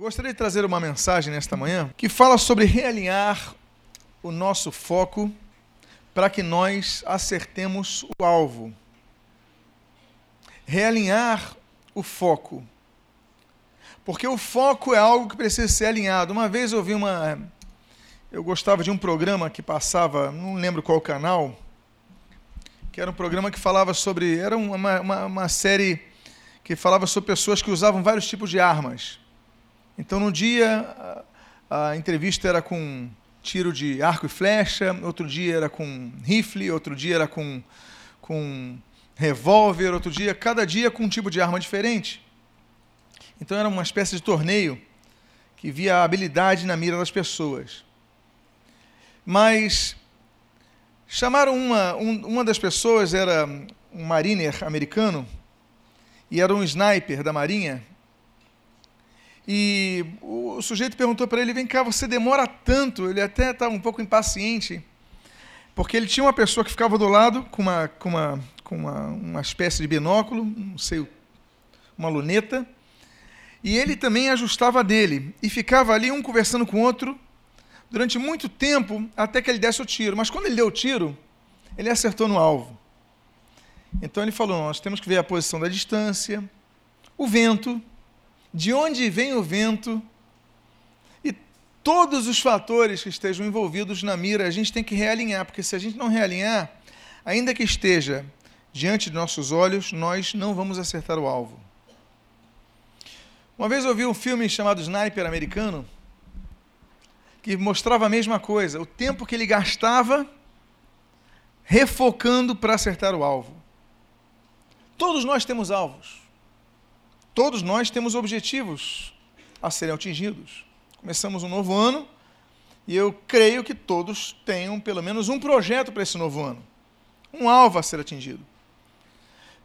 Eu gostaria de trazer uma mensagem nesta manhã que fala sobre realinhar o nosso foco para que nós acertemos o alvo. Realinhar o foco. Porque o foco é algo que precisa ser alinhado. Uma vez eu vi uma. Eu gostava de um programa que passava, não lembro qual canal, que era um programa que falava sobre. Era uma, uma, uma série que falava sobre pessoas que usavam vários tipos de armas. Então, no dia, a, a entrevista era com tiro de arco e flecha, outro dia era com rifle, outro dia era com, com revólver, outro dia, cada dia com um tipo de arma diferente. Então era uma espécie de torneio que via a habilidade na mira das pessoas. Mas chamaram uma, um, uma das pessoas, era um mariner americano, e era um sniper da marinha, e o sujeito perguntou para ele: vem cá, você demora tanto? Ele até estava um pouco impaciente, porque ele tinha uma pessoa que ficava do lado com uma, com uma, com uma, uma espécie de binóculo, não sei, uma luneta, e ele também ajustava dele, e ficava ali um conversando com o outro durante muito tempo até que ele desse o tiro. Mas quando ele deu o tiro, ele acertou no alvo. Então ele falou: nós temos que ver a posição da distância, o vento, de onde vem o vento e todos os fatores que estejam envolvidos na mira, a gente tem que realinhar, porque se a gente não realinhar, ainda que esteja diante de nossos olhos, nós não vamos acertar o alvo. Uma vez eu vi um filme chamado Sniper Americano, que mostrava a mesma coisa, o tempo que ele gastava refocando para acertar o alvo. Todos nós temos alvos. Todos nós temos objetivos a serem atingidos. Começamos um novo ano e eu creio que todos tenham pelo menos um projeto para esse novo ano, um alvo a ser atingido.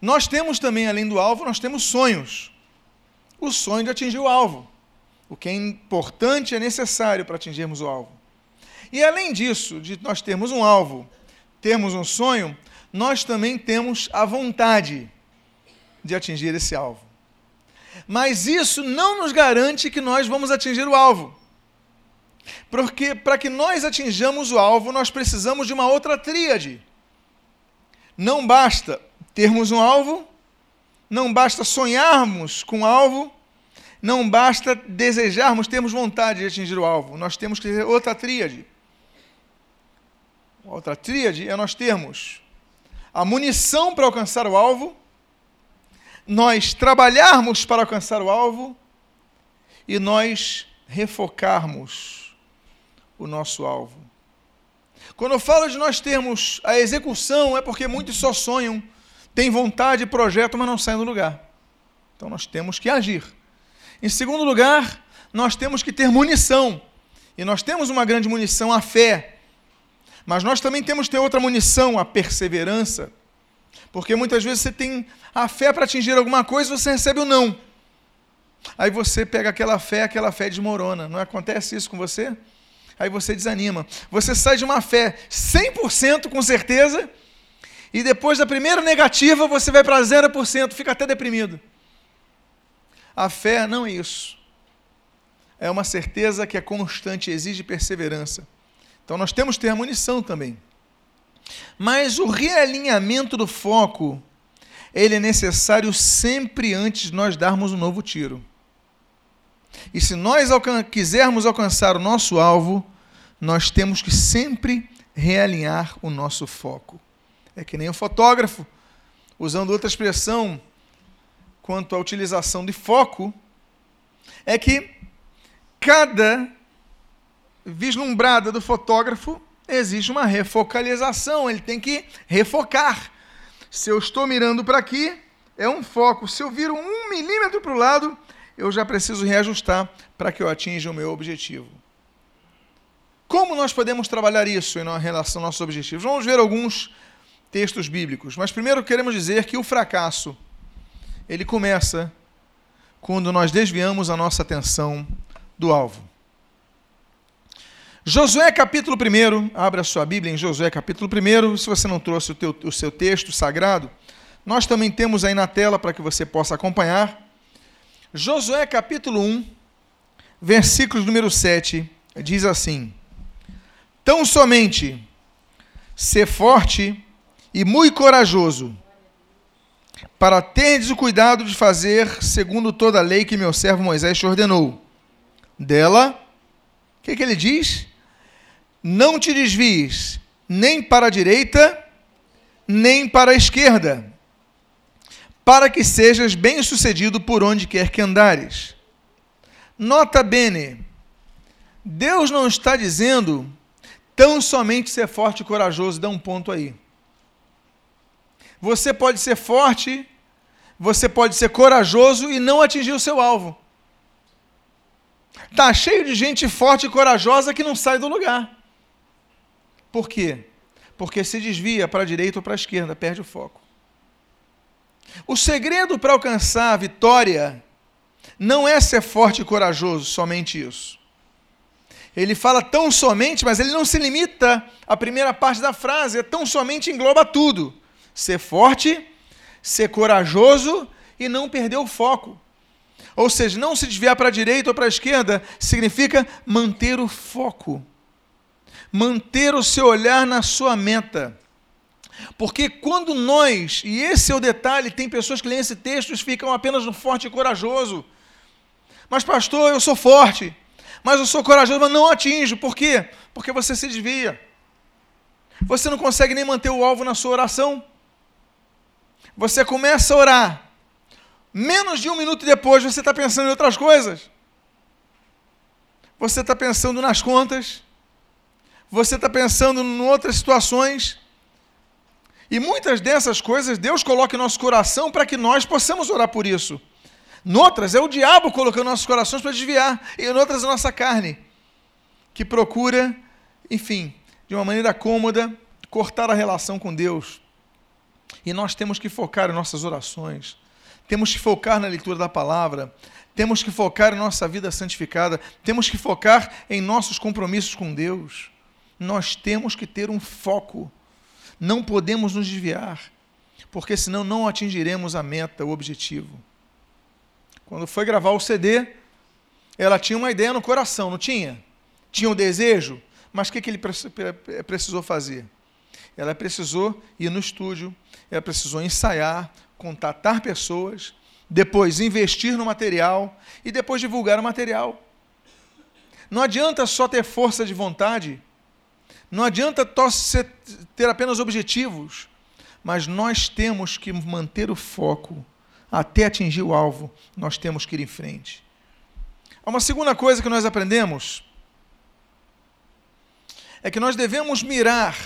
Nós temos também, além do alvo, nós temos sonhos. O sonho de atingir o alvo. O que é importante é necessário para atingirmos o alvo. E além disso, de nós termos um alvo, termos um sonho, nós também temos a vontade de atingir esse alvo. Mas isso não nos garante que nós vamos atingir o alvo. Porque para que nós atinjamos o alvo, nós precisamos de uma outra tríade. Não basta termos um alvo, não basta sonharmos com o alvo, não basta desejarmos, termos vontade de atingir o alvo. Nós temos que ter outra tríade. Outra tríade é nós termos a munição para alcançar o alvo, nós trabalharmos para alcançar o alvo e nós refocarmos o nosso alvo. Quando eu falo de nós termos a execução, é porque muitos só sonham, têm vontade, projeto, mas não saem do lugar. Então nós temos que agir. Em segundo lugar, nós temos que ter munição. E nós temos uma grande munição, a fé. Mas nós também temos que ter outra munição, a perseverança. Porque muitas vezes você tem a fé para atingir alguma coisa e você recebe o não. Aí você pega aquela fé, aquela fé desmorona. Não acontece isso com você? Aí você desanima. Você sai de uma fé 100% com certeza, e depois da primeira negativa você vai para 0%, fica até deprimido. A fé não é isso. É uma certeza que é constante, exige perseverança. Então nós temos que ter munição também. Mas o realinhamento do foco, ele é necessário sempre antes de nós darmos um novo tiro. E se nós alcan quisermos alcançar o nosso alvo, nós temos que sempre realinhar o nosso foco. É que nem o fotógrafo, usando outra expressão quanto à utilização de foco, é que cada vislumbrada do fotógrafo existe uma refocalização, ele tem que refocar. Se eu estou mirando para aqui, é um foco. Se eu viro um milímetro para o lado, eu já preciso reajustar para que eu atinja o meu objetivo. Como nós podemos trabalhar isso em relação aos nossos objetivos? Vamos ver alguns textos bíblicos. Mas primeiro queremos dizer que o fracasso ele começa quando nós desviamos a nossa atenção do alvo. Josué capítulo 1, abra sua Bíblia em Josué capítulo 1. Se você não trouxe o, teu, o seu texto sagrado, nós também temos aí na tela para que você possa acompanhar. Josué capítulo 1, versículo número 7, diz assim: Tão somente ser forte e muito corajoso, para terdes o cuidado de fazer segundo toda a lei que meu servo Moisés te ordenou. Dela, o que, que ele diz? Não te desvies nem para a direita, nem para a esquerda, para que sejas bem-sucedido por onde quer que andares. Nota bene, Deus não está dizendo tão somente ser forte e corajoso, dá um ponto aí. Você pode ser forte, você pode ser corajoso e não atingir o seu alvo. Tá cheio de gente forte e corajosa que não sai do lugar. Por quê? Porque se desvia para a direita ou para a esquerda, perde o foco. O segredo para alcançar a vitória não é ser forte e corajoso, somente isso. Ele fala tão somente, mas ele não se limita à primeira parte da frase, é tão somente engloba tudo. Ser forte, ser corajoso e não perder o foco. Ou seja, não se desviar para a direita ou para a esquerda significa manter o foco. Manter o seu olhar na sua meta. Porque quando nós, e esse é o detalhe, tem pessoas que leem esse texto e ficam apenas no forte e corajoso. Mas, pastor, eu sou forte, mas eu sou corajoso, mas não atinjo. Por quê? Porque você se desvia. Você não consegue nem manter o alvo na sua oração. Você começa a orar. Menos de um minuto depois você está pensando em outras coisas. Você está pensando nas contas. Você está pensando em outras situações. E muitas dessas coisas Deus coloca em nosso coração para que nós possamos orar por isso. Noutras é o diabo colocando nossos corações para desviar, e noutras é a nossa carne, que procura, enfim, de uma maneira cômoda, cortar a relação com Deus. E nós temos que focar em nossas orações, temos que focar na leitura da palavra, temos que focar em nossa vida santificada, temos que focar em nossos compromissos com Deus. Nós temos que ter um foco, não podemos nos desviar, porque senão não atingiremos a meta, o objetivo. Quando foi gravar o CD, ela tinha uma ideia no coração, não tinha? Tinha um desejo, mas o que, que ele precisou fazer? Ela precisou ir no estúdio, ela precisou ensaiar, contatar pessoas, depois investir no material e depois divulgar o material. Não adianta só ter força de vontade, não adianta ter apenas objetivos, mas nós temos que manter o foco até atingir o alvo, nós temos que ir em frente. Há uma segunda coisa que nós aprendemos é que nós devemos mirar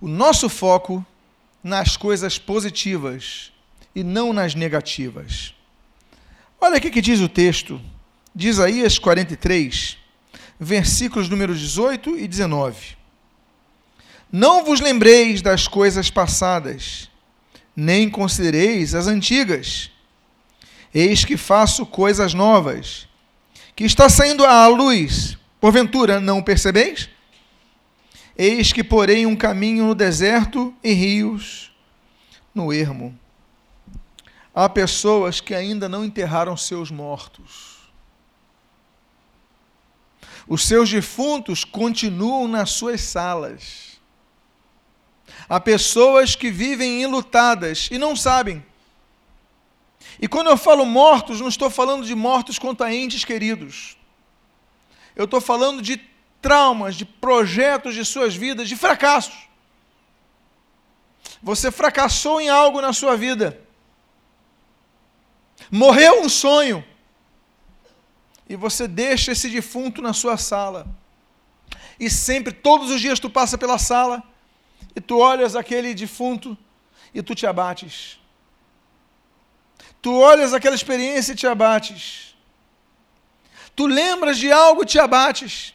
o nosso foco nas coisas positivas e não nas negativas. Olha o que diz o texto Isaías 43, versículos números 18 e 19. Não vos lembreis das coisas passadas, nem considereis as antigas. Eis que faço coisas novas, que está saindo à luz. Porventura, não percebeis? Eis que porei um caminho no deserto e rios no ermo. Há pessoas que ainda não enterraram seus mortos. Os seus defuntos continuam nas suas salas Há pessoas que vivem enlutadas e não sabem. E quando eu falo mortos, não estou falando de mortos contra entes queridos. Eu estou falando de traumas, de projetos de suas vidas, de fracassos. Você fracassou em algo na sua vida. Morreu um sonho. E você deixa esse defunto na sua sala. E sempre, todos os dias, tu passa pela sala e tu olhas aquele defunto e tu te abates. Tu olhas aquela experiência e te abates. Tu lembras de algo e te abates.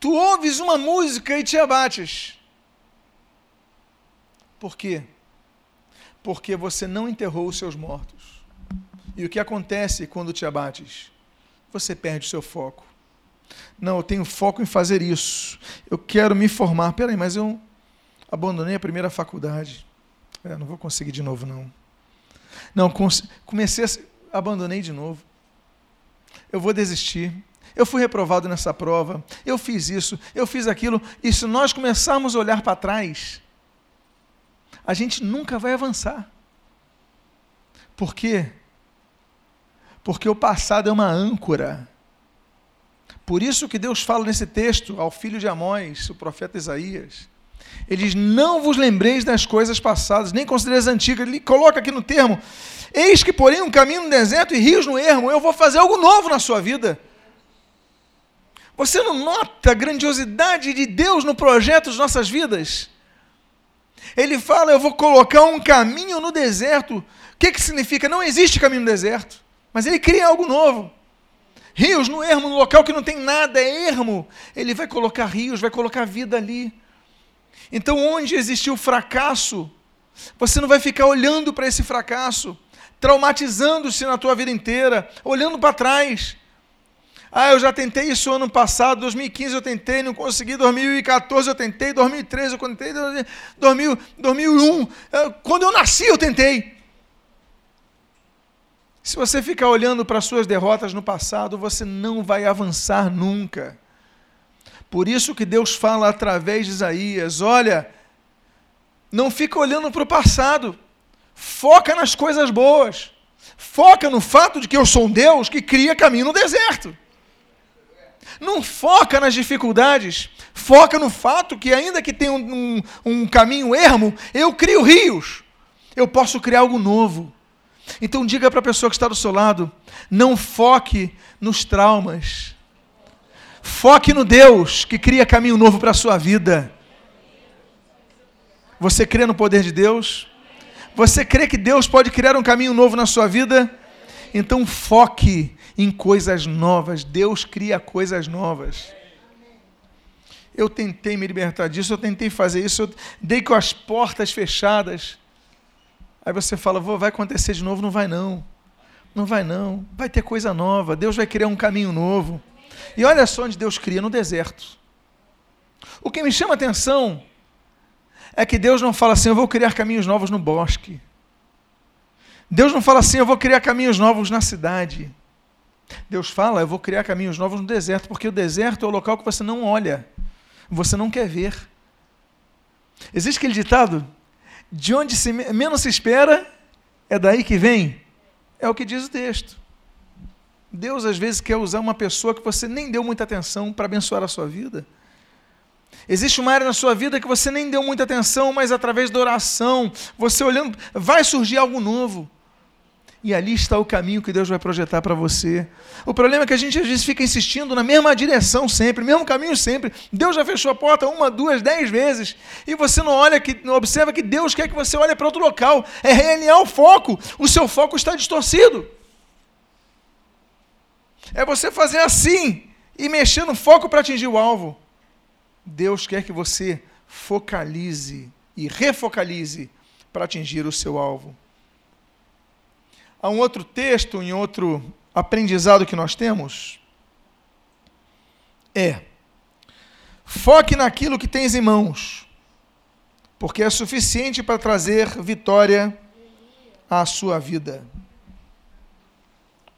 Tu ouves uma música e te abates. Por quê? Porque você não enterrou os seus mortos. E o que acontece quando te abates? Você perde o seu foco. Não, eu tenho foco em fazer isso. Eu quero me formar. Peraí, mas eu abandonei a primeira faculdade. É, não vou conseguir de novo, não. Não, comecei a. Abandonei de novo. eu vou desistir. Eu fui reprovado nessa prova, eu fiz isso, eu fiz aquilo. E se nós começarmos a olhar para trás, a gente nunca vai avançar. Por quê? Porque o passado é uma âncora. Por isso que Deus fala nesse texto ao filho de Amós, o profeta Isaías. Ele diz: Não vos lembreis das coisas passadas, nem considereis as antigas. Ele coloca aqui no termo: Eis que, porém, um caminho no deserto e rios no ermo. Eu vou fazer algo novo na sua vida. Você não nota a grandiosidade de Deus no projeto de nossas vidas? Ele fala: Eu vou colocar um caminho no deserto. O que, que significa? Não existe caminho no deserto. Mas ele cria algo novo. Rios no ermo, no local que não tem nada, é ermo. Ele vai colocar rios, vai colocar vida ali. Então, onde existiu fracasso, você não vai ficar olhando para esse fracasso, traumatizando-se na tua vida inteira, olhando para trás. Ah, eu já tentei isso ano passado, 2015 eu tentei, não consegui, 2014 eu tentei, 2013 eu tentei, 2000, 2001, quando eu nasci eu tentei. Se você ficar olhando para suas derrotas no passado, você não vai avançar nunca. Por isso que Deus fala através de Isaías: olha, não fica olhando para o passado, foca nas coisas boas, foca no fato de que eu sou um Deus que cria caminho no deserto. Não foca nas dificuldades, foca no fato que, ainda que tenha um, um, um caminho ermo, eu crio rios, eu posso criar algo novo. Então diga para a pessoa que está do seu lado: não foque nos traumas, Foque no Deus que cria caminho novo para a sua vida. Você crê no poder de Deus? Você crê que Deus pode criar um caminho novo na sua vida? Então foque em coisas novas. Deus cria coisas novas. Eu tentei me libertar disso, eu tentei fazer isso, eu dei com as portas fechadas. Aí você fala, vai acontecer de novo? Não vai não. Não vai não. Vai ter coisa nova. Deus vai criar um caminho novo. E olha só onde Deus cria no deserto. O que me chama a atenção é que Deus não fala assim, eu vou criar caminhos novos no bosque. Deus não fala assim, eu vou criar caminhos novos na cidade. Deus fala, eu vou criar caminhos novos no deserto, porque o deserto é o local que você não olha, você não quer ver. Existe aquele ditado: de onde se menos se espera, é daí que vem. É o que diz o texto. Deus às vezes quer usar uma pessoa que você nem deu muita atenção para abençoar a sua vida. Existe uma área na sua vida que você nem deu muita atenção, mas através da oração, você olhando, vai surgir algo novo. E ali está o caminho que Deus vai projetar para você. O problema é que a gente às vezes fica insistindo na mesma direção sempre, mesmo caminho sempre. Deus já fechou a porta uma, duas, dez vezes. E você não olha, que, não observa que Deus quer que você olhe para outro local. É realinhar o foco. O seu foco está distorcido. É você fazer assim e mexer no foco para atingir o alvo. Deus quer que você focalize e refocalize para atingir o seu alvo. Há um outro texto, em outro aprendizado que nós temos. É: foque naquilo que tens em mãos, porque é suficiente para trazer vitória à sua vida.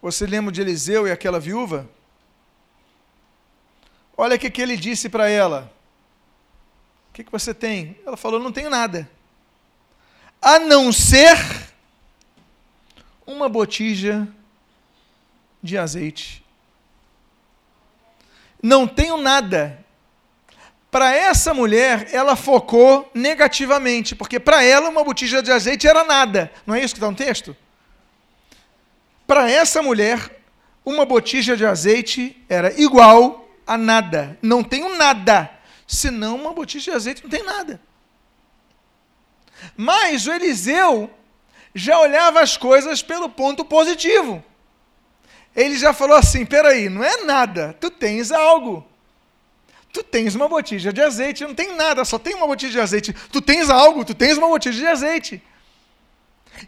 Você lembra de Eliseu e aquela viúva? Olha o que, que ele disse para ela. O que, que você tem? Ela falou: Não tenho nada. A não ser uma botija de azeite. Não tenho nada. Para essa mulher, ela focou negativamente, porque para ela uma botija de azeite era nada. Não é isso que está no texto? Para essa mulher, uma botija de azeite era igual a nada. Não tenho nada. Senão uma botija de azeite não tem nada. Mas o Eliseu já olhava as coisas pelo ponto positivo. Ele já falou assim: peraí, não é nada, tu tens algo. Tu tens uma botija de azeite, não tem nada, só tem uma botija de azeite. Tu tens algo, tu tens uma botija de azeite.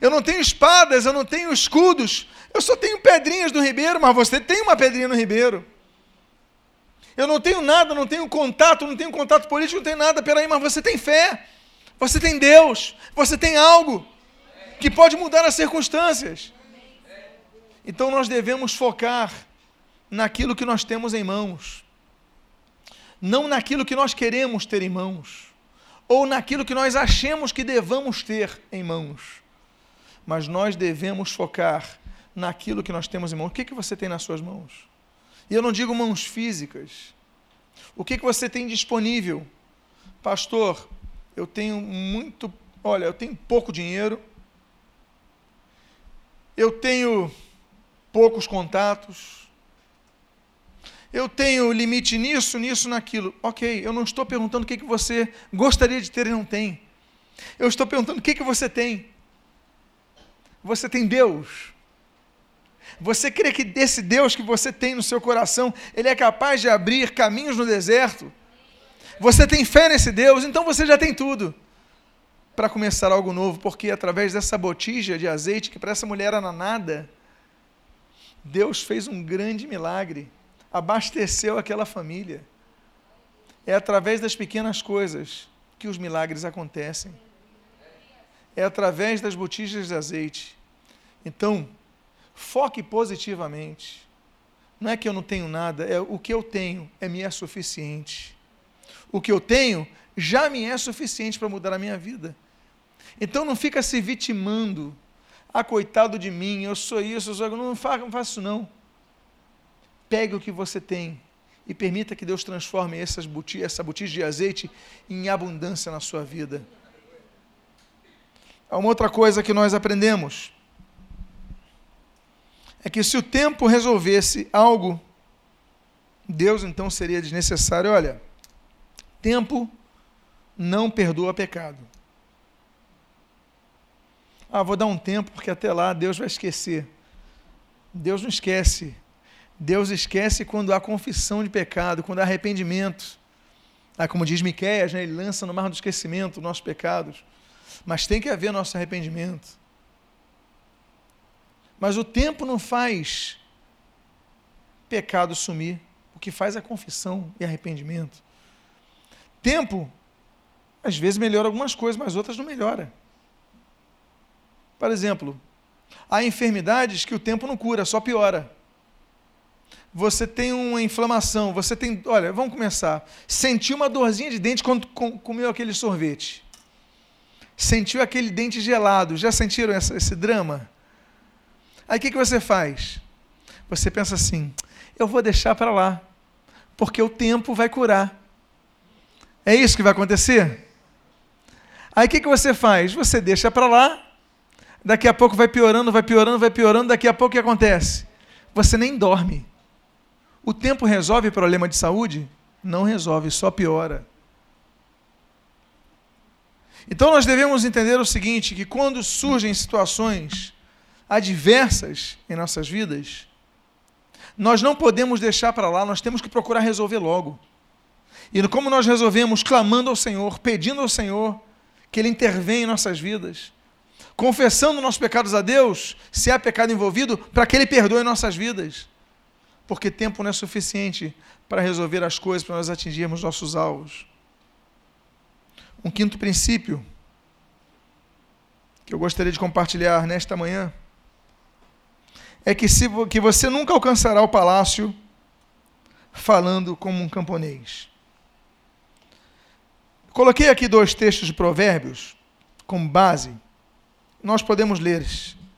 Eu não tenho espadas, eu não tenho escudos, eu só tenho pedrinhas no ribeiro, mas você tem uma pedrinha no ribeiro. Eu não tenho nada, não tenho contato, não tenho contato político, não tenho nada, peraí, mas você tem fé, você tem Deus, você tem algo que pode mudar as circunstâncias. Então nós devemos focar naquilo que nós temos em mãos, não naquilo que nós queremos ter em mãos, ou naquilo que nós achemos que devamos ter em mãos, mas nós devemos focar naquilo que nós temos em mãos. O que, que você tem nas suas mãos? E eu não digo mãos físicas. O que, que você tem disponível? Pastor, eu tenho muito. Olha, eu tenho pouco dinheiro, eu tenho poucos contatos, eu tenho limite nisso, nisso, naquilo. Ok, eu não estou perguntando o que, que você gostaria de ter e não tem. Eu estou perguntando o que, que você tem. Você tem Deus. Você crê que desse Deus que você tem no seu coração, Ele é capaz de abrir caminhos no deserto? Você tem fé nesse Deus, então você já tem tudo para começar algo novo, porque através dessa botija de azeite, que para essa mulher era nada, Deus fez um grande milagre, abasteceu aquela família. É através das pequenas coisas que os milagres acontecem. É através das botijas de azeite. Então, Foque positivamente. Não é que eu não tenho nada, é o que eu tenho é me é suficiente. O que eu tenho já me é suficiente para mudar a minha vida. Então não fica se vitimando. Ah, coitado de mim, eu sou isso, eu sou aquilo. Não faço, não isso não. Pegue o que você tem e permita que Deus transforme essas botijas, essa botija de azeite em abundância na sua vida. Há uma outra coisa que nós aprendemos é que se o tempo resolvesse algo, Deus então seria desnecessário. Olha, tempo não perdoa pecado. Ah, vou dar um tempo porque até lá Deus vai esquecer. Deus não esquece. Deus esquece quando há confissão de pecado, quando há arrependimento. Ah, como diz Miqueias, né, ele lança no mar do esquecimento os nossos pecados. Mas tem que haver nosso arrependimento. Mas o tempo não faz pecado sumir. O que faz é confissão e arrependimento. Tempo, às vezes melhora algumas coisas, mas outras não melhora. Por exemplo, há enfermidades que o tempo não cura, só piora. Você tem uma inflamação, você tem. Olha, vamos começar. Sentiu uma dorzinha de dente quando comeu aquele sorvete. Sentiu aquele dente gelado. Já sentiram essa, esse drama? Aí o que, que você faz? Você pensa assim: eu vou deixar para lá, porque o tempo vai curar. É isso que vai acontecer? Aí o que, que você faz? Você deixa para lá, daqui a pouco vai piorando, vai piorando, vai piorando, daqui a pouco o que acontece? Você nem dorme. O tempo resolve problema de saúde? Não resolve, só piora. Então nós devemos entender o seguinte: que quando surgem situações adversas em nossas vidas, nós não podemos deixar para lá, nós temos que procurar resolver logo. E como nós resolvemos? Clamando ao Senhor, pedindo ao Senhor que Ele intervenha em nossas vidas, confessando nossos pecados a Deus, se há pecado envolvido, para que Ele perdoe nossas vidas. Porque tempo não é suficiente para resolver as coisas, para nós atingirmos nossos alvos. Um quinto princípio que eu gostaria de compartilhar nesta manhã é que, se, que você nunca alcançará o palácio falando como um camponês. Coloquei aqui dois textos de Provérbios como base. Nós podemos ler,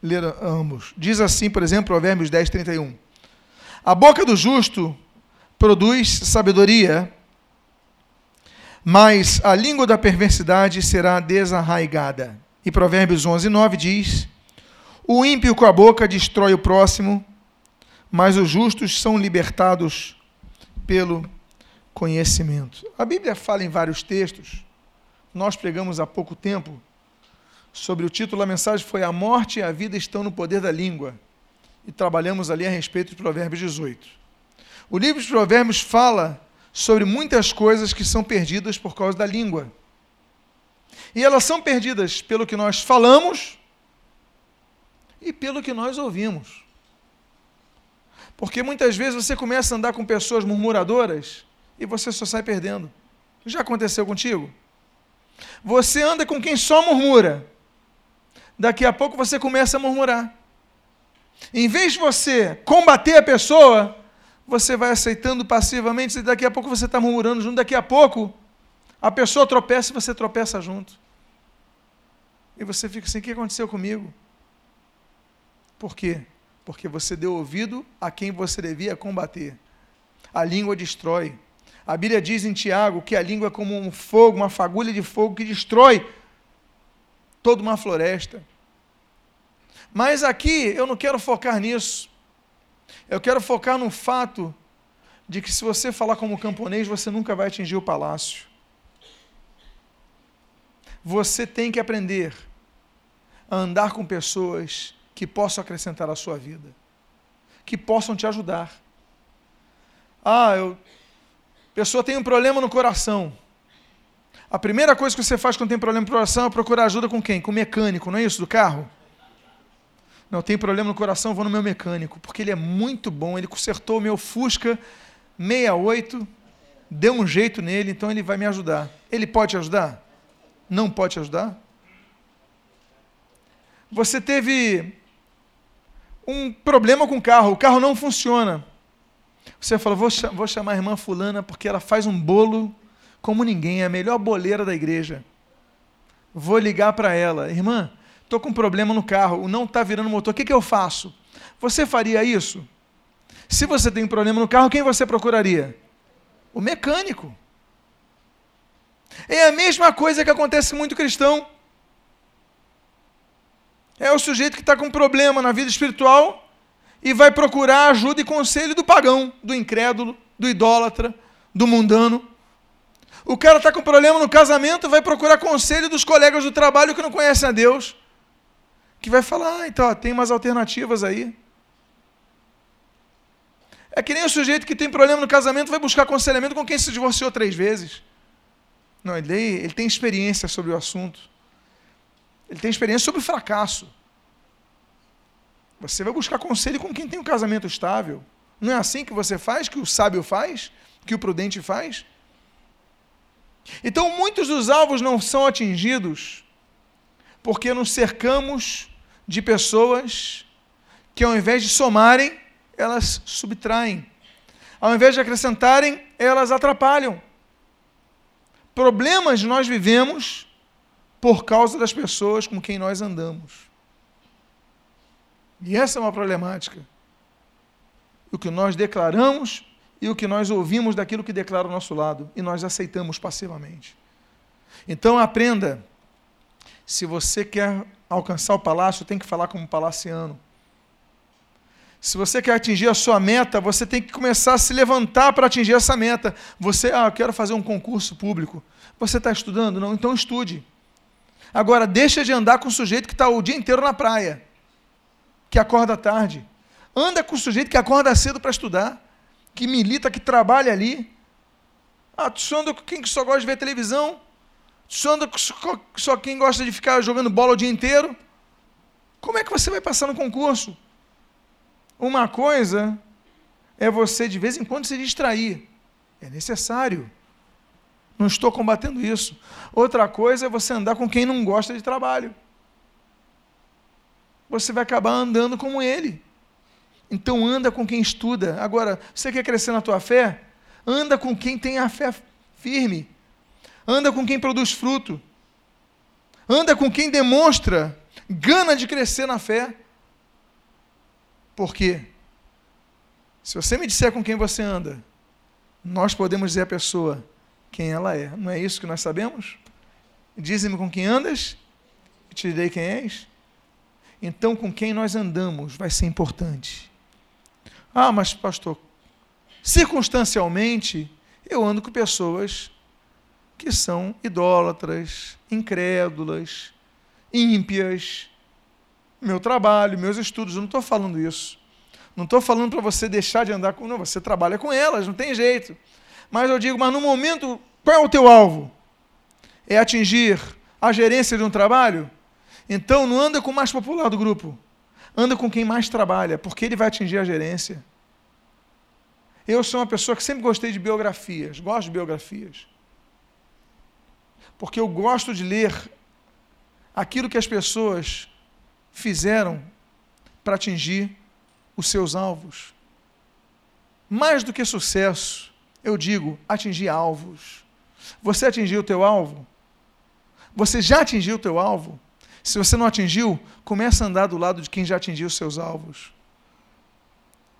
ler ambos. Diz assim, por exemplo, Provérbios 10, 31. A boca do justo produz sabedoria, mas a língua da perversidade será desarraigada. E Provérbios 11, 9 diz: o ímpio com a boca destrói o próximo, mas os justos são libertados pelo conhecimento. A Bíblia fala em vários textos. Nós pregamos há pouco tempo sobre o título da mensagem foi A morte e a vida estão no poder da língua. E trabalhamos ali a respeito de Provérbios 18. O livro de Provérbios fala sobre muitas coisas que são perdidas por causa da língua. E elas são perdidas pelo que nós falamos e pelo que nós ouvimos. Porque muitas vezes você começa a andar com pessoas murmuradoras e você só sai perdendo. Já aconteceu contigo? Você anda com quem só murmura. Daqui a pouco você começa a murmurar. Em vez de você combater a pessoa, você vai aceitando passivamente, e daqui a pouco você está murmurando junto, daqui a pouco a pessoa tropeça e você tropeça junto. E você fica assim: o que aconteceu comigo? Por quê? Porque você deu ouvido a quem você devia combater. A língua destrói. A Bíblia diz em Tiago que a língua é como um fogo, uma fagulha de fogo que destrói toda uma floresta. Mas aqui eu não quero focar nisso. Eu quero focar no fato de que se você falar como camponês, você nunca vai atingir o palácio. Você tem que aprender a andar com pessoas que possam acrescentar à sua vida, que possam te ajudar. Ah, eu. Pessoa tem um problema no coração. A primeira coisa que você faz quando tem problema no coração é procurar ajuda com quem? Com o mecânico, não é isso? Do carro? Não, tem problema no coração, vou no meu mecânico, porque ele é muito bom, ele consertou o meu Fusca 68, deu um jeito nele, então ele vai me ajudar. Ele pode te ajudar? não pode te ajudar? Você teve um problema com o carro, o carro não funciona. Você falou, vou, vou chamar a irmã fulana porque ela faz um bolo como ninguém, é a melhor boleira da igreja. Vou ligar para ela, irmã, estou com um problema no carro, não está virando motor, o que, que eu faço? Você faria isso? Se você tem um problema no carro, quem você procuraria? O mecânico. É a mesma coisa que acontece com muito cristão. É o sujeito que está com problema na vida espiritual e vai procurar ajuda e conselho do pagão, do incrédulo, do idólatra, do mundano. O cara está com problema no casamento, vai procurar conselho dos colegas do trabalho que não conhecem a Deus, que vai falar, ah, então, ó, tem umas alternativas aí. É que nem o sujeito que tem problema no casamento vai buscar aconselhamento com quem se divorciou três vezes. Não, ele, ele tem experiência sobre o assunto. Ele tem experiência sobre o fracasso. Você vai buscar conselho com quem tem um casamento estável. Não é assim que você faz, que o sábio faz, que o prudente faz? Então, muitos dos alvos não são atingidos porque nos cercamos de pessoas que, ao invés de somarem, elas subtraem. Ao invés de acrescentarem, elas atrapalham. Problemas nós vivemos por causa das pessoas com quem nós andamos. E essa é uma problemática. O que nós declaramos e o que nós ouvimos daquilo que declara ao nosso lado e nós aceitamos passivamente. Então aprenda. Se você quer alcançar o palácio, tem que falar como palaciano. Se você quer atingir a sua meta, você tem que começar a se levantar para atingir essa meta. Você, ah, eu quero fazer um concurso público. Você está estudando? Não, então estude. Agora, deixa de andar com o sujeito que está o dia inteiro na praia, que acorda tarde. Anda com o sujeito que acorda cedo para estudar, que milita, que trabalha ali. Ah, tu só anda com quem só gosta de ver televisão? Tu só anda com só quem gosta de ficar jogando bola o dia inteiro? Como é que você vai passar no concurso? Uma coisa é você de vez em quando se distrair. É necessário. Não estou combatendo isso. Outra coisa é você andar com quem não gosta de trabalho. Você vai acabar andando como ele. Então anda com quem estuda. Agora, você quer crescer na tua fé? Anda com quem tem a fé firme. Anda com quem produz fruto. Anda com quem demonstra gana de crescer na fé. Por quê? Se você me disser com quem você anda, nós podemos dizer à pessoa quem ela é. Não é isso que nós sabemos? Dize-me com quem andas, e te direi quem és. Então, com quem nós andamos vai ser importante. Ah, mas, pastor, circunstancialmente, eu ando com pessoas que são idólatras, incrédulas, ímpias, meu trabalho, meus estudos, eu não estou falando isso. Não estou falando para você deixar de andar com. Não, você trabalha com elas, não tem jeito. Mas eu digo, mas no momento, qual é o teu alvo? É atingir a gerência de um trabalho? Então não anda com o mais popular do grupo. Anda com quem mais trabalha, porque ele vai atingir a gerência. Eu sou uma pessoa que sempre gostei de biografias, gosto de biografias. Porque eu gosto de ler aquilo que as pessoas fizeram para atingir os seus alvos. mais do que sucesso, eu digo atingir alvos. Você atingiu o teu alvo? Você já atingiu o teu alvo? Se você não atingiu, comece a andar do lado de quem já atingiu seus alvos.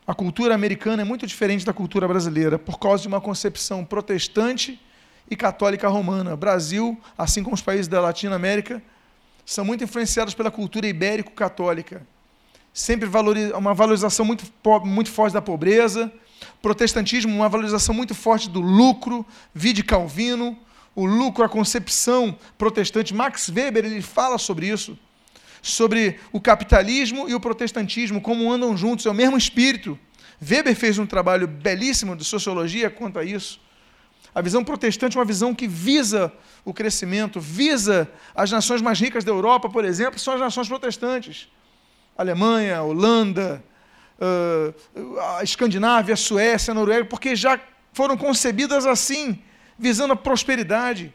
A cultura americana é muito diferente da cultura brasileira por causa de uma concepção protestante e católica romana. Brasil, assim como os países da Latinoamérica, são muito influenciados pela cultura ibérico-católica. Sempre uma valorização muito, muito forte da pobreza, protestantismo, uma valorização muito forte do lucro, vide Calvino, o lucro, a concepção protestante. Max Weber ele fala sobre isso, sobre o capitalismo e o protestantismo, como andam juntos, é o mesmo espírito. Weber fez um trabalho belíssimo de sociologia quanto a isso. A visão protestante é uma visão que visa o crescimento, visa as nações mais ricas da Europa, por exemplo, são as nações protestantes. Alemanha, Holanda, a Escandinávia, Suécia, Noruega, porque já foram concebidas assim, visando a prosperidade.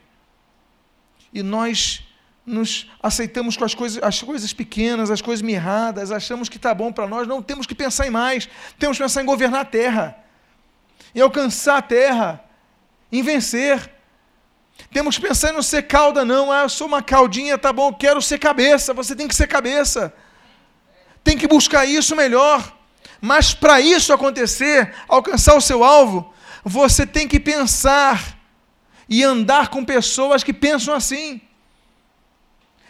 E nós nos aceitamos com as coisas, as coisas pequenas, as coisas mirradas, achamos que está bom para nós, não temos que pensar em mais, temos que pensar em governar a terra, em alcançar a terra, em vencer. Temos que pensar em não ser cauda, não. Ah, eu sou uma caudinha, tá bom, quero ser cabeça. Você tem que ser cabeça. Tem que buscar isso melhor. Mas para isso acontecer, alcançar o seu alvo, você tem que pensar e andar com pessoas que pensam assim.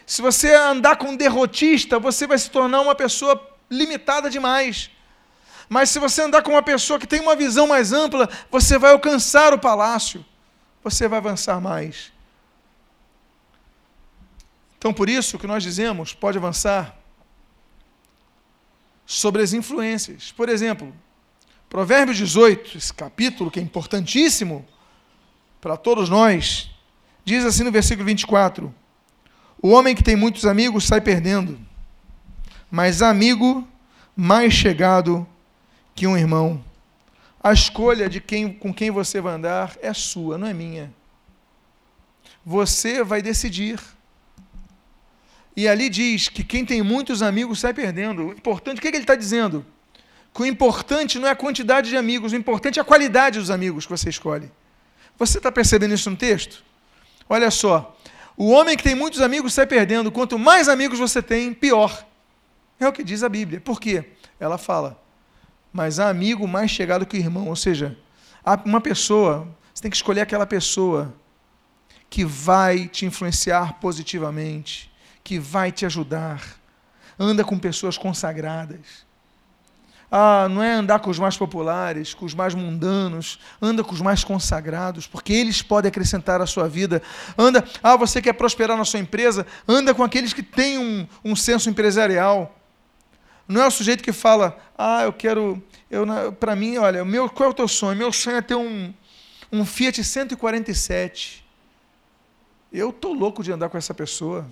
Se você andar com um derrotista, você vai se tornar uma pessoa limitada demais. Mas se você andar com uma pessoa que tem uma visão mais ampla, você vai alcançar o palácio, você vai avançar mais. Então, por isso que nós dizemos, pode avançar, sobre as influências. Por exemplo, Provérbios 18, esse capítulo que é importantíssimo para todos nós, diz assim no versículo 24: O homem que tem muitos amigos sai perdendo, mas amigo mais chegado que um irmão. A escolha de quem, com quem você vai andar é sua, não é minha. Você vai decidir. E ali diz que quem tem muitos amigos sai perdendo. O importante, o que, é que ele está dizendo? Que o importante não é a quantidade de amigos, o importante é a qualidade dos amigos que você escolhe. Você está percebendo isso no texto? Olha só. O homem que tem muitos amigos sai perdendo. Quanto mais amigos você tem, pior. É o que diz a Bíblia. Por quê? Ela fala: mas há amigo mais chegado que o irmão. Ou seja, há uma pessoa, você tem que escolher aquela pessoa que vai te influenciar positivamente que vai te ajudar. Anda com pessoas consagradas. Ah, não é andar com os mais populares, com os mais mundanos, anda com os mais consagrados, porque eles podem acrescentar à sua vida. Anda, ah, você quer prosperar na sua empresa, anda com aqueles que têm um, um senso empresarial. Não é o sujeito que fala, ah, eu quero, eu, para mim, olha, meu, qual é o teu sonho? Meu sonho é ter um, um Fiat 147. Eu estou louco de andar com essa pessoa.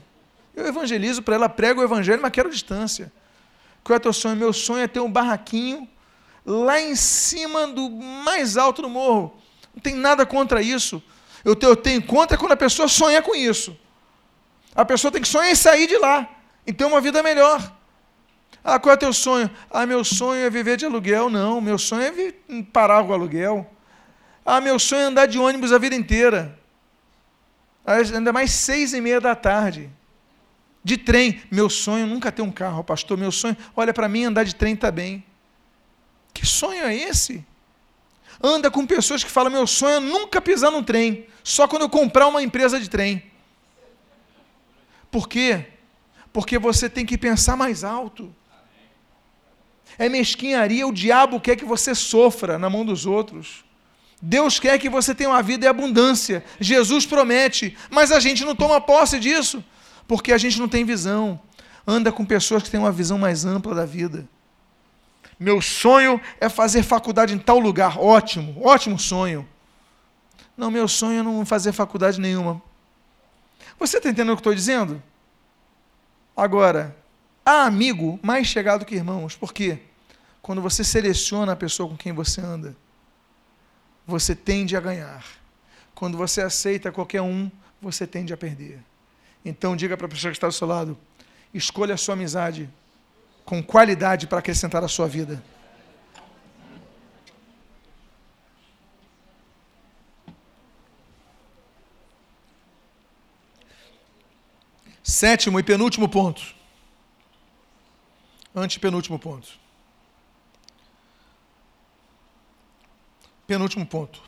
Eu evangelizo para ela, prego o evangelho, mas quero distância. Qual é o teu sonho? Meu sonho é ter um barraquinho lá em cima do mais alto do morro. Não tem nada contra isso. Eu tenho, eu tenho contra quando a pessoa sonha com isso. A pessoa tem que sonhar em sair de lá, em ter uma vida melhor. Ah, qual é o teu sonho? Ah, meu sonho é viver de aluguel. Não, meu sonho é parar o aluguel. Ah, meu sonho é andar de ônibus a vida inteira. Ainda mais seis e meia da tarde. De trem, meu sonho nunca ter um carro, pastor. Meu sonho, olha para mim, andar de trem está bem. Que sonho é esse? Anda com pessoas que falam: meu sonho é nunca pisar num trem, só quando eu comprar uma empresa de trem. Por quê? Porque você tem que pensar mais alto. É mesquinharia, o diabo quer que você sofra na mão dos outros. Deus quer que você tenha uma vida em abundância. Jesus promete, mas a gente não toma posse disso porque a gente não tem visão. Anda com pessoas que têm uma visão mais ampla da vida. Meu sonho é fazer faculdade em tal lugar. Ótimo, ótimo sonho. Não, meu sonho é não fazer faculdade nenhuma. Você está entendendo o que estou dizendo? Agora, há amigo mais chegado que irmãos. Por quê? Quando você seleciona a pessoa com quem você anda, você tende a ganhar. Quando você aceita qualquer um, você tende a perder. Então diga para a pessoa que está do seu lado: escolha a sua amizade com qualidade para acrescentar à sua vida. Sétimo e penúltimo ponto. Antepenúltimo ponto. Penúltimo ponto.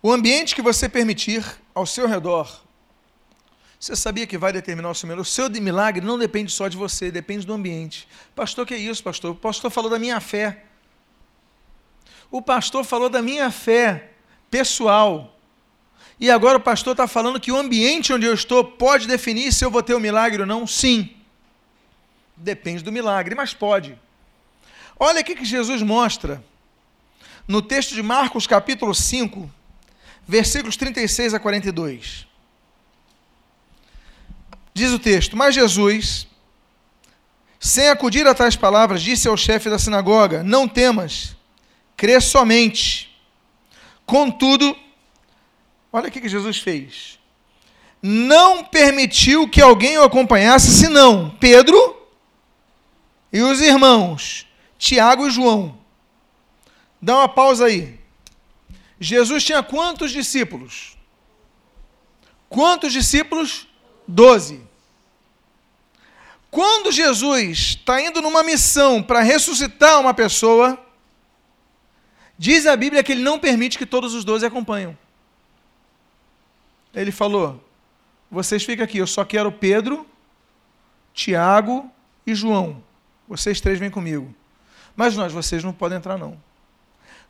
O ambiente que você permitir ao seu redor você sabia que vai determinar o seu milagre? O seu milagre não depende só de você, depende do ambiente. Pastor, que é isso, pastor? O pastor falou da minha fé. O pastor falou da minha fé pessoal. E agora o pastor está falando que o ambiente onde eu estou pode definir se eu vou ter o um milagre ou não? Sim. Depende do milagre, mas pode. Olha o que Jesus mostra no texto de Marcos, capítulo 5, versículos 36 a 42. Diz o texto: Mas Jesus, sem acudir a tais palavras, disse ao chefe da sinagoga: Não temas, crê somente. Contudo, Olha o que Jesus fez. Não permitiu que alguém o acompanhasse, senão Pedro e os irmãos, Tiago e João. Dá uma pausa aí. Jesus tinha quantos discípulos? Quantos discípulos? Doze. Quando Jesus está indo numa missão para ressuscitar uma pessoa, diz a Bíblia que ele não permite que todos os doze acompanhem. Ele falou: Vocês ficam aqui, eu só quero Pedro, Tiago e João. Vocês três vêm comigo. Mas nós, vocês não podem entrar, não.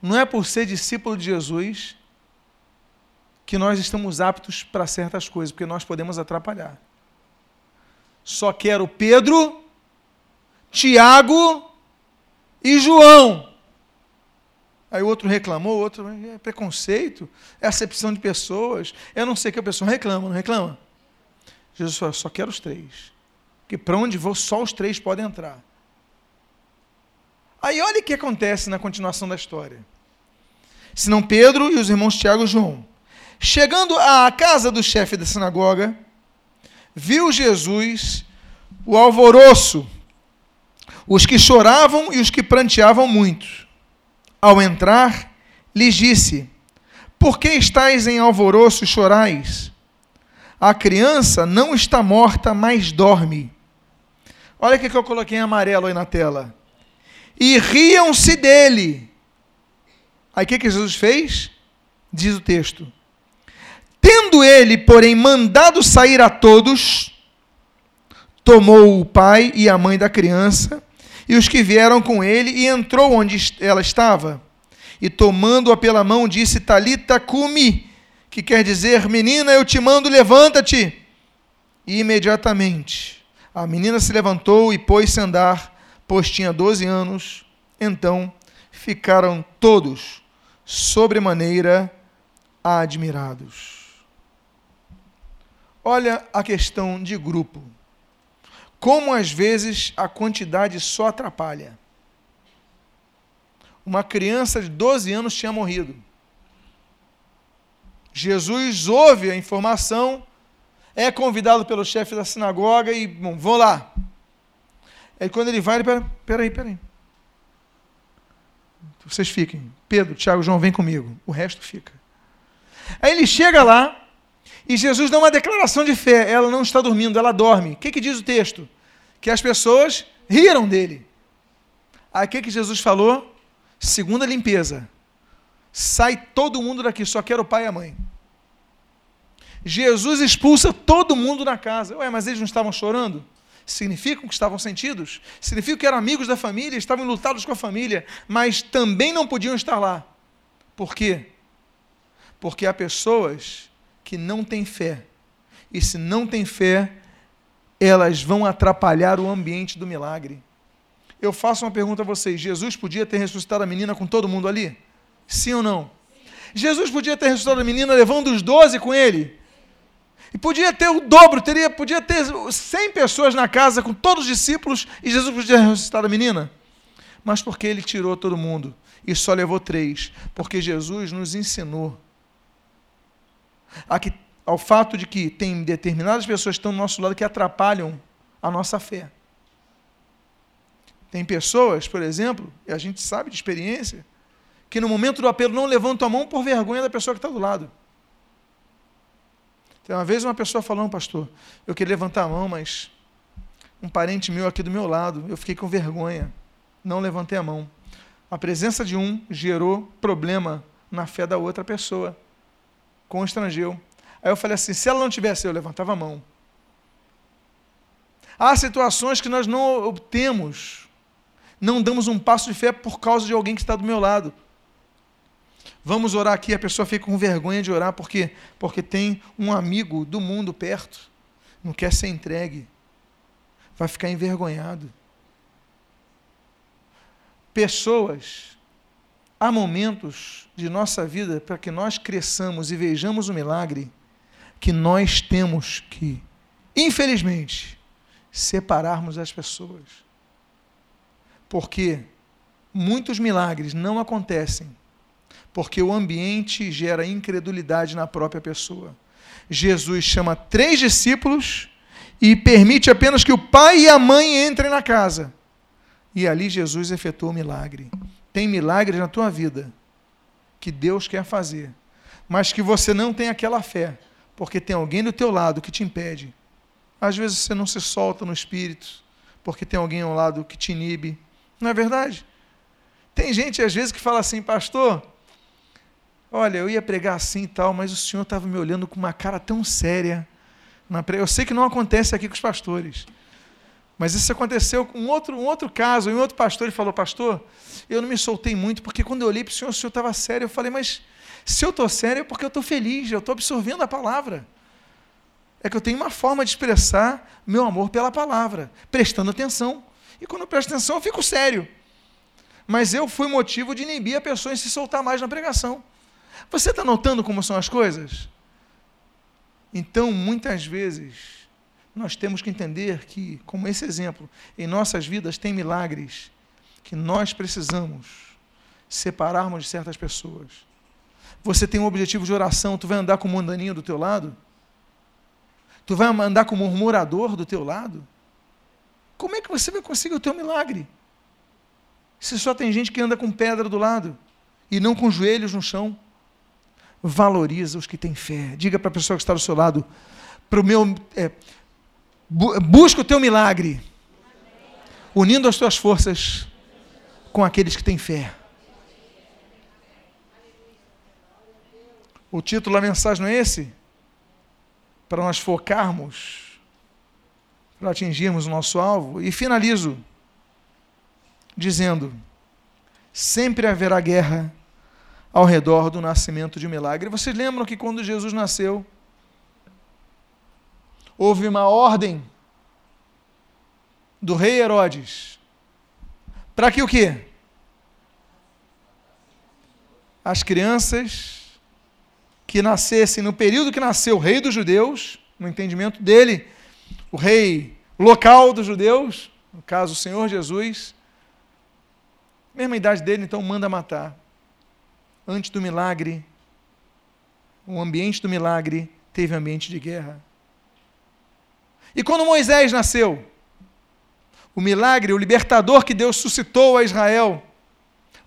Não é por ser discípulo de Jesus que nós estamos aptos para certas coisas, porque nós podemos atrapalhar. Só quero Pedro, Tiago e João. Aí o outro reclamou, o outro é preconceito, é acepção de pessoas. Eu não sei que a pessoa reclama, não reclama? Jesus falou, só quero os três. Porque para onde vou, só os três podem entrar. Aí olha o que acontece na continuação da história. Senão Pedro e os irmãos Tiago e João. Chegando à casa do chefe da sinagoga, viu Jesus o alvoroço, os que choravam e os que pranteavam muito. Ao entrar, lhes disse: Por que estáis em alvoroço e chorais? A criança não está morta, mas dorme. Olha o que eu coloquei em amarelo aí na tela. E riam-se dele. Aí o que, que Jesus fez? Diz o texto. Tendo ele, porém, mandado sair a todos, tomou o pai e a mãe da criança e os que vieram com ele, e entrou onde ela estava. E tomando-a pela mão, disse: Talita cumi, que quer dizer: Menina, eu te mando, levanta-te. E imediatamente a menina se levantou e pôs-se a andar, pois tinha doze anos. Então ficaram todos sobremaneira admirados. Olha a questão de grupo como às vezes a quantidade só atrapalha. Uma criança de 12 anos tinha morrido. Jesus ouve a informação, é convidado pelo chefe da sinagoga e, bom, vou lá. Aí quando ele vai, ele, pera, peraí, peraí. Vocês fiquem. Pedro, Tiago, João, vem comigo. O resto fica. Aí ele chega lá, e Jesus dá uma declaração de fé. Ela não está dormindo, ela dorme. O que, que diz o texto? Que as pessoas riram dele. Aí o que, que Jesus falou? Segunda limpeza. Sai todo mundo daqui, só quero o pai e a mãe. Jesus expulsa todo mundo da casa. Ué, mas eles não estavam chorando? Significam que estavam sentidos? Significa que eram amigos da família, estavam lutados com a família, mas também não podiam estar lá. Por quê? Porque há pessoas que não têm fé. E se não têm fé, elas vão atrapalhar o ambiente do milagre. Eu faço uma pergunta a vocês: Jesus podia ter ressuscitado a menina com todo mundo ali? Sim ou não? Jesus podia ter ressuscitado a menina levando os doze com ele? E podia ter o dobro, teria, podia ter 100 pessoas na casa com todos os discípulos e Jesus podia ter ressuscitado a menina? Mas porque ele tirou todo mundo e só levou três? Porque Jesus nos ensinou que, ao fato de que tem determinadas pessoas que estão do nosso lado que atrapalham a nossa fé. Tem pessoas, por exemplo, e a gente sabe de experiência, que no momento do apelo não levantam a mão por vergonha da pessoa que está do lado. Então, uma vez uma pessoa falou, pastor, eu queria levantar a mão, mas um parente meu aqui do meu lado, eu fiquei com vergonha, não levantei a mão. A presença de um gerou problema na fé da outra pessoa, estrangeiro. Aí eu falei assim: se ela não tivesse, eu levantava a mão. Há situações que nós não obtemos, não damos um passo de fé por causa de alguém que está do meu lado. Vamos orar aqui, a pessoa fica com vergonha de orar, por quê? Porque tem um amigo do mundo perto, não quer ser entregue, vai ficar envergonhado. Pessoas, há momentos de nossa vida para que nós cresçamos e vejamos o milagre que nós temos que, infelizmente, separarmos as pessoas. Porque muitos milagres não acontecem porque o ambiente gera incredulidade na própria pessoa. Jesus chama três discípulos e permite apenas que o pai e a mãe entrem na casa. E ali Jesus efetuou o milagre. Tem milagres na tua vida que Deus quer fazer, mas que você não tem aquela fé, porque tem alguém do teu lado que te impede. Às vezes você não se solta no espírito, porque tem alguém ao lado que te inibe. Não é verdade? Tem gente às vezes que fala assim, pastor, olha, eu ia pregar assim e tal, mas o senhor estava me olhando com uma cara tão séria. Eu sei que não acontece aqui com os pastores. Mas isso aconteceu com um outro, um outro caso. Um outro pastor ele falou: Pastor, eu não me soltei muito, porque quando eu olhei para o senhor, o senhor estava sério. Eu falei: Mas se eu estou sério é porque eu estou feliz, eu estou absorvendo a palavra é que eu tenho uma forma de expressar meu amor pela palavra, prestando atenção. E quando eu presto atenção, eu fico sério. Mas eu fui motivo de inibir a pessoa em se soltar mais na pregação. Você está notando como são as coisas? Então, muitas vezes, nós temos que entender que, como esse exemplo, em nossas vidas tem milagres que nós precisamos separarmos de certas pessoas. Você tem um objetivo de oração, tu vai andar com o mundaninho do teu lado? Tu vai andar como um murmurador do teu lado? Como é que você vai conseguir o teu milagre? Se só tem gente que anda com pedra do lado e não com joelhos no chão. Valoriza os que têm fé. Diga para a pessoa que está do seu lado, para o meu, é, busca o teu milagre, unindo as tuas forças com aqueles que têm fé. O título da mensagem não é esse? para nós focarmos, para atingirmos o nosso alvo. E finalizo dizendo: sempre haverá guerra ao redor do nascimento de um milagre. Vocês lembram que quando Jesus nasceu, houve uma ordem do rei Herodes para que o quê? As crianças que nascessem no período que nasceu o rei dos judeus, no entendimento dele, o rei local dos judeus, no caso o Senhor Jesus, mesma idade dele, então manda matar. Antes do milagre, o ambiente do milagre teve ambiente de guerra. E quando Moisés nasceu, o milagre, o libertador que Deus suscitou a Israel,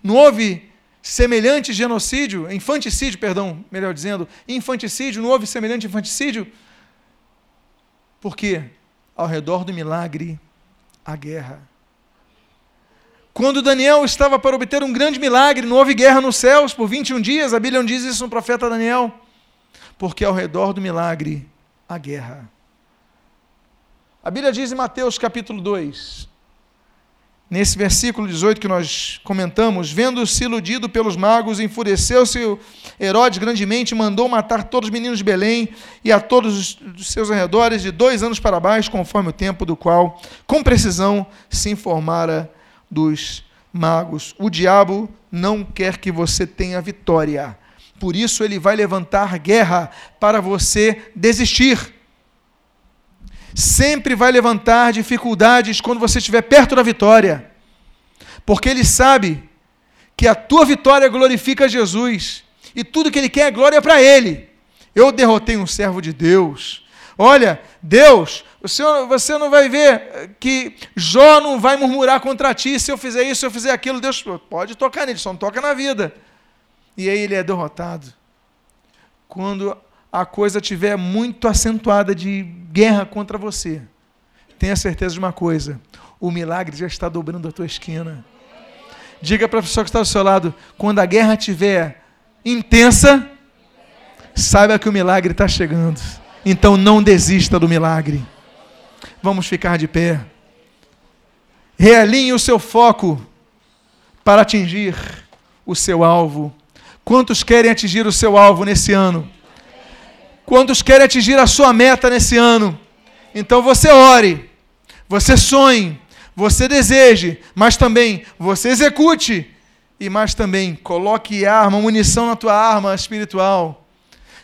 não houve semelhante genocídio, infanticídio, perdão, melhor dizendo, infanticídio, não houve semelhante infanticídio? Porque ao redor do milagre a guerra. Quando Daniel estava para obter um grande milagre, não houve guerra nos céus por 21 dias, a Bíblia diz isso no profeta Daniel, porque ao redor do milagre a guerra. A Bíblia diz em Mateus capítulo 2, nesse versículo 18 que nós comentamos, vendo-se iludido pelos magos, enfureceu-se Herodes grandemente, mandou matar todos os meninos de Belém e a todos os seus arredores de dois anos para baixo, conforme o tempo do qual, com precisão, se informara dos magos. O diabo não quer que você tenha vitória. Por isso ele vai levantar guerra para você desistir. Sempre vai levantar dificuldades quando você estiver perto da vitória porque ele sabe que a tua vitória glorifica Jesus e tudo que ele quer é glória para ele. Eu derrotei um servo de Deus. Olha, Deus, você, você não vai ver que Jó não vai murmurar contra ti se eu fizer isso, se eu fizer aquilo. Deus pode tocar nele, só não toca na vida. E aí ele é derrotado. Quando a coisa tiver muito acentuada de guerra contra você, tenha certeza de uma coisa: o milagre já está dobrando a tua esquina. Diga para a pessoa que está do seu lado: quando a guerra estiver intensa, saiba que o milagre está chegando. Então não desista do milagre. Vamos ficar de pé. Realinhe o seu foco para atingir o seu alvo. Quantos querem atingir o seu alvo nesse ano? Quantos querem atingir a sua meta nesse ano? Então você ore, você sonhe, você deseje, mas também você execute e mais também coloque arma, munição na tua arma espiritual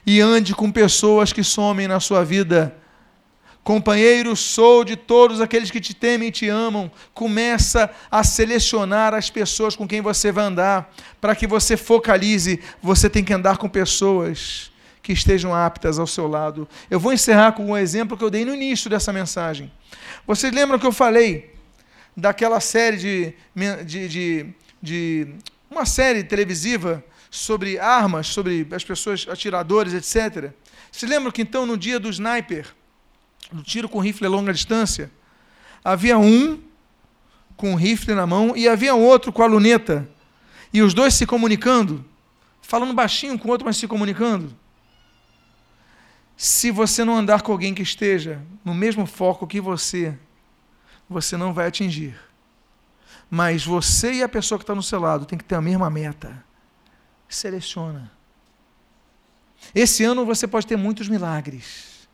e ande com pessoas que somem na sua vida. Companheiro, sou de todos aqueles que te temem e te amam. Começa a selecionar as pessoas com quem você vai andar, para que você focalize. Você tem que andar com pessoas que estejam aptas ao seu lado. Eu vou encerrar com um exemplo que eu dei no início dessa mensagem. Vocês lembram que eu falei daquela série de, de, de, de uma série televisiva sobre armas, sobre as pessoas atiradores, etc. Se lembram que então no dia do sniper, do tiro com rifle a longa distância, havia um com o rifle na mão e havia outro com a luneta. E os dois se comunicando, falando baixinho com o outro, mas se comunicando. Se você não andar com alguém que esteja no mesmo foco que você, você não vai atingir. Mas você e a pessoa que está no seu lado tem que ter a mesma meta. Seleciona. Esse ano você pode ter muitos milagres.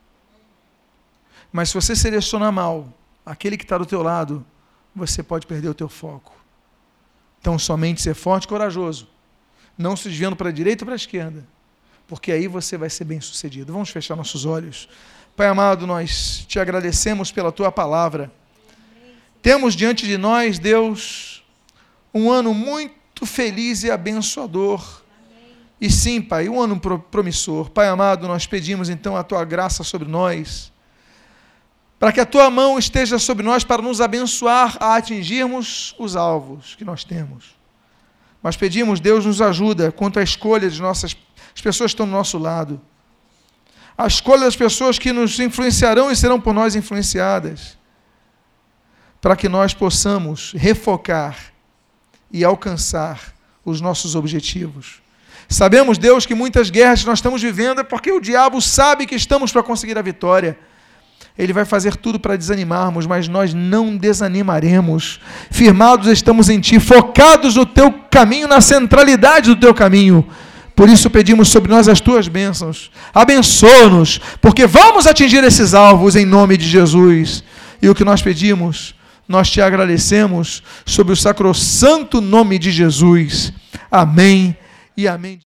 Mas se você selecionar mal aquele que está do teu lado, você pode perder o teu foco. Então, somente ser forte e corajoso. Não se desviando para a direita ou para a esquerda. Porque aí você vai ser bem sucedido. Vamos fechar nossos olhos. Pai amado, nós te agradecemos pela tua palavra. Temos diante de nós, Deus, um ano muito feliz e abençoador. E sim, Pai, um ano promissor. Pai amado, nós pedimos então a tua graça sobre nós, para que a tua mão esteja sobre nós para nos abençoar a atingirmos os alvos que nós temos. Mas pedimos, Deus nos ajuda quanto à escolha de nossas as pessoas estão do nosso lado. A escolha das pessoas que nos influenciarão e serão por nós influenciadas para que nós possamos refocar e alcançar os nossos objetivos. Sabemos, Deus, que muitas guerras que nós estamos vivendo é porque o diabo sabe que estamos para conseguir a vitória. Ele vai fazer tudo para desanimarmos, mas nós não desanimaremos. Firmados estamos em Ti, focados no Teu caminho, na centralidade do Teu caminho. Por isso pedimos sobre nós as Tuas bênçãos. Abençoa-nos, porque vamos atingir esses alvos em nome de Jesus. E o que nós pedimos nós te agradecemos sobre o sacrossanto nome de Jesus. Amém e amém.